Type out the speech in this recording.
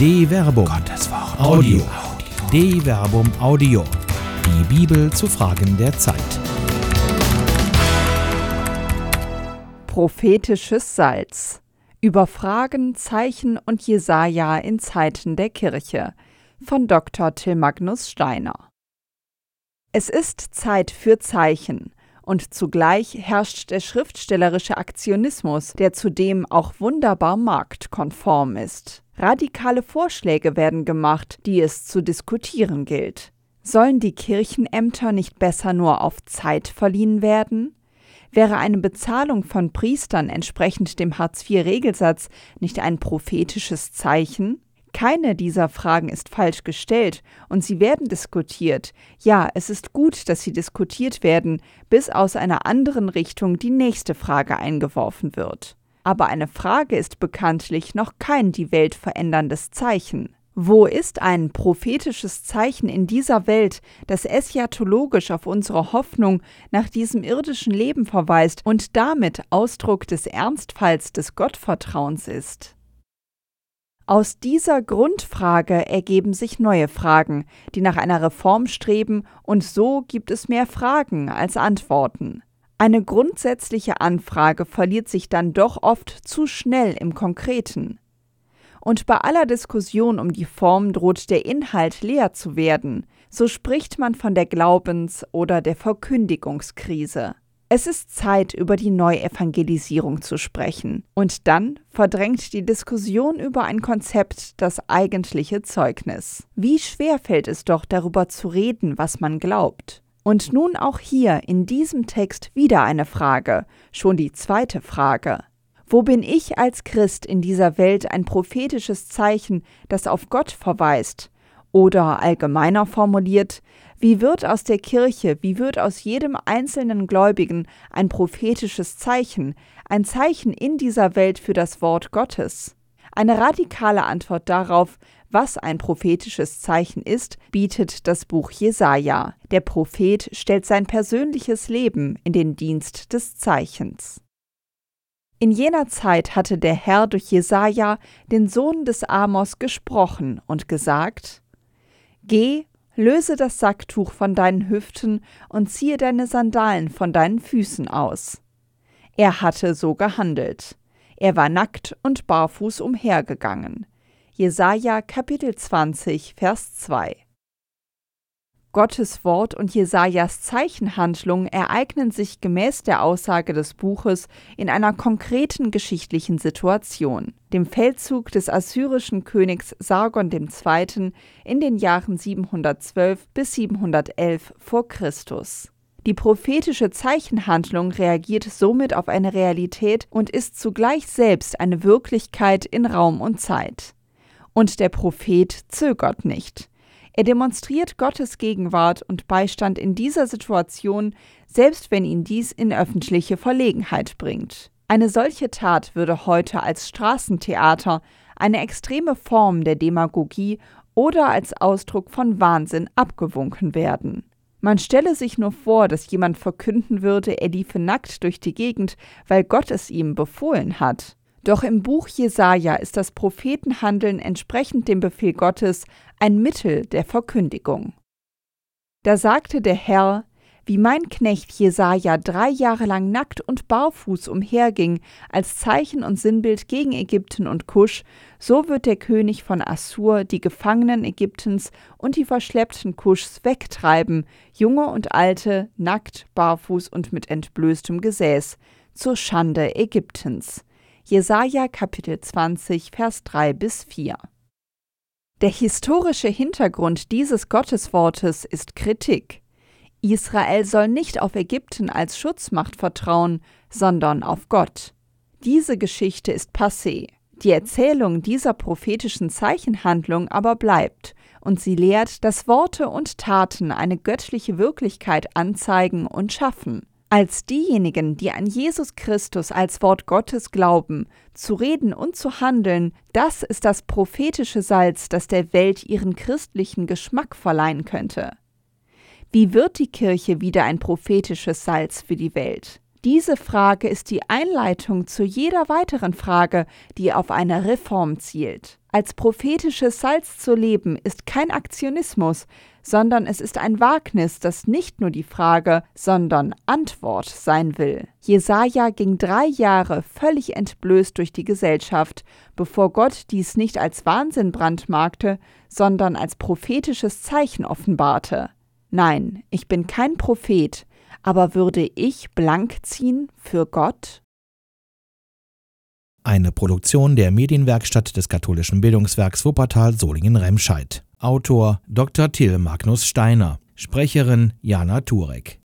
De Verbum. Gottes Wort. Audio. De Verbum Audio. Die Bibel zu Fragen der Zeit. Prophetisches Salz. Über Fragen, Zeichen und Jesaja in Zeiten der Kirche von Dr. Till Magnus Steiner. Es ist Zeit für Zeichen und zugleich herrscht der schriftstellerische Aktionismus, der zudem auch wunderbar marktkonform ist. Radikale Vorschläge werden gemacht, die es zu diskutieren gilt. Sollen die Kirchenämter nicht besser nur auf Zeit verliehen werden? Wäre eine Bezahlung von Priestern entsprechend dem Hartz-IV-Regelsatz nicht ein prophetisches Zeichen? Keine dieser Fragen ist falsch gestellt und sie werden diskutiert. Ja, es ist gut, dass sie diskutiert werden, bis aus einer anderen Richtung die nächste Frage eingeworfen wird. Aber eine Frage ist bekanntlich noch kein die Welt veränderndes Zeichen. Wo ist ein prophetisches Zeichen in dieser Welt, das eschatologisch auf unsere Hoffnung nach diesem irdischen Leben verweist und damit Ausdruck des Ernstfalls des Gottvertrauens ist? Aus dieser Grundfrage ergeben sich neue Fragen, die nach einer Reform streben, und so gibt es mehr Fragen als Antworten. Eine grundsätzliche Anfrage verliert sich dann doch oft zu schnell im Konkreten. Und bei aller Diskussion um die Form droht der Inhalt leer zu werden, so spricht man von der Glaubens- oder der Verkündigungskrise. Es ist Zeit, über die Neuevangelisierung zu sprechen. Und dann verdrängt die Diskussion über ein Konzept das eigentliche Zeugnis. Wie schwer fällt es doch, darüber zu reden, was man glaubt. Und nun auch hier in diesem Text wieder eine Frage, schon die zweite Frage. Wo bin ich als Christ in dieser Welt ein prophetisches Zeichen, das auf Gott verweist? Oder allgemeiner formuliert, wie wird aus der Kirche, wie wird aus jedem einzelnen Gläubigen ein prophetisches Zeichen, ein Zeichen in dieser Welt für das Wort Gottes? Eine radikale Antwort darauf, was ein prophetisches Zeichen ist, bietet das Buch Jesaja. Der Prophet stellt sein persönliches Leben in den Dienst des Zeichens. In jener Zeit hatte der Herr durch Jesaja, den Sohn des Amos, gesprochen und gesagt: Geh Löse das Sacktuch von deinen Hüften und ziehe deine Sandalen von deinen Füßen aus. Er hatte so gehandelt. Er war nackt und barfuß umhergegangen. Jesaja Kapitel 20, Vers 2. Gottes Wort und Jesajas Zeichenhandlung ereignen sich gemäß der Aussage des Buches in einer konkreten geschichtlichen Situation, dem Feldzug des assyrischen Königs Sargon II. in den Jahren 712 bis 711 vor Christus. Die prophetische Zeichenhandlung reagiert somit auf eine Realität und ist zugleich selbst eine Wirklichkeit in Raum und Zeit. Und der Prophet zögert nicht. Er demonstriert Gottes Gegenwart und Beistand in dieser Situation, selbst wenn ihn dies in öffentliche Verlegenheit bringt. Eine solche Tat würde heute als Straßentheater, eine extreme Form der Demagogie oder als Ausdruck von Wahnsinn abgewunken werden. Man stelle sich nur vor, dass jemand verkünden würde, er liefe nackt durch die Gegend, weil Gott es ihm befohlen hat. Doch im Buch Jesaja ist das Prophetenhandeln entsprechend dem Befehl Gottes ein Mittel der Verkündigung. Da sagte der Herr, wie mein Knecht Jesaja drei Jahre lang nackt und barfuß umherging, als Zeichen und Sinnbild gegen Ägypten und Kusch, so wird der König von Assur die Gefangenen Ägyptens und die verschleppten Kuschs wegtreiben, junge und alte, nackt, barfuß und mit entblößtem Gesäß, zur Schande Ägyptens. Jesaja Kapitel 20, Vers 3 bis 4. Der historische Hintergrund dieses Gotteswortes ist Kritik. Israel soll nicht auf Ägypten als Schutzmacht vertrauen, sondern auf Gott. Diese Geschichte ist passé. Die Erzählung dieser prophetischen Zeichenhandlung aber bleibt, und sie lehrt, dass Worte und Taten eine göttliche Wirklichkeit anzeigen und schaffen als diejenigen, die an Jesus Christus als Wort Gottes glauben, zu reden und zu handeln, das ist das prophetische Salz, das der Welt ihren christlichen Geschmack verleihen könnte. Wie wird die Kirche wieder ein prophetisches Salz für die Welt? Diese Frage ist die Einleitung zu jeder weiteren Frage, die auf eine Reform zielt. Als prophetisches Salz zu leben ist kein Aktionismus, sondern es ist ein Wagnis, das nicht nur die Frage, sondern Antwort sein will. Jesaja ging drei Jahre völlig entblößt durch die Gesellschaft, bevor Gott dies nicht als Wahnsinn brandmarkte, sondern als prophetisches Zeichen offenbarte. Nein, ich bin kein Prophet, aber würde ich blank ziehen für Gott? Eine Produktion der Medienwerkstatt des katholischen Bildungswerks Wuppertal Solingen-Remscheid. Autor Dr. Till Magnus Steiner. Sprecherin Jana Turek.